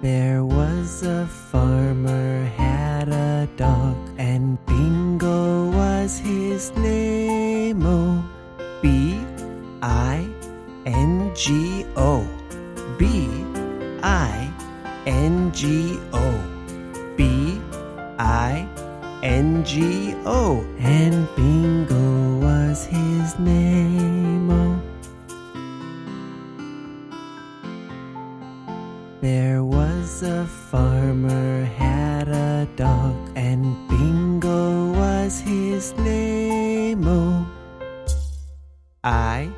There was a farmer had a dog, and Bingo was his name. Oh, B I N G O, B I N G O, B I N G O, and Bingo was his name. There was a farmer had a dog, and Bingo was his name. Oh, I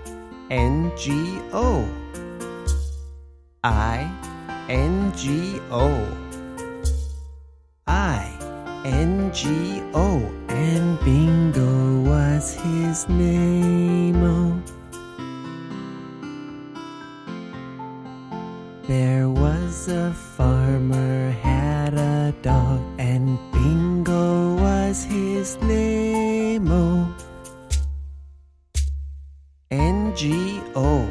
N G O, I N G O, I N G O, and Bingo was his name. Oh. There was a farmer had a dog, and Bingo was his name. O, N G O,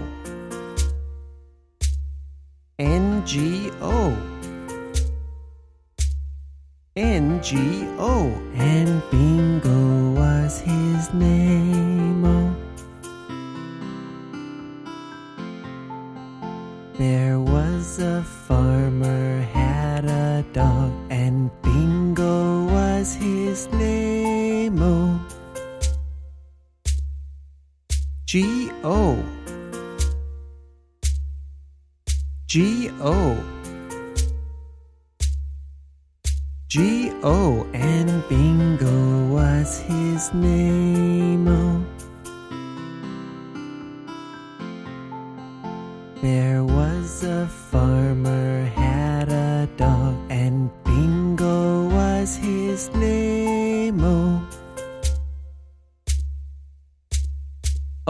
N G O, and Bingo was his name. Oh. There was a farmer had a dog, and Bingo was his name. Oh, G O, G O, G O, and Bingo was his name. Oh. There was a farmer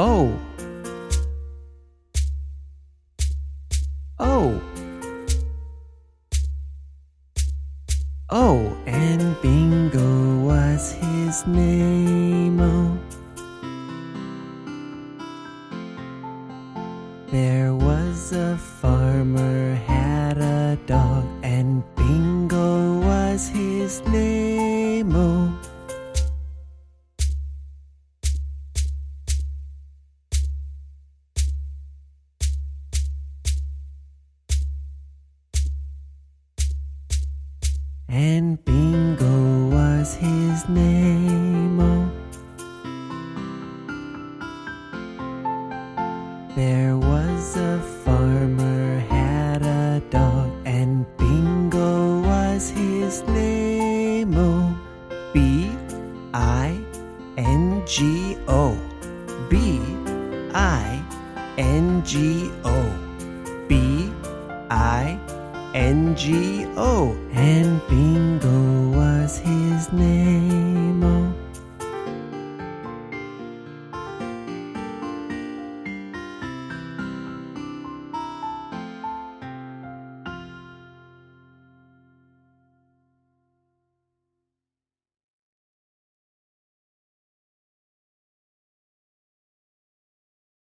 oh, oh, oh, and Bingo was his name. And Bingo was his name. Oh. There was a farmer had a dog, and Bingo was his name. Oh, B I N G O, B I N G O, B I N G O, and Bingo was his name.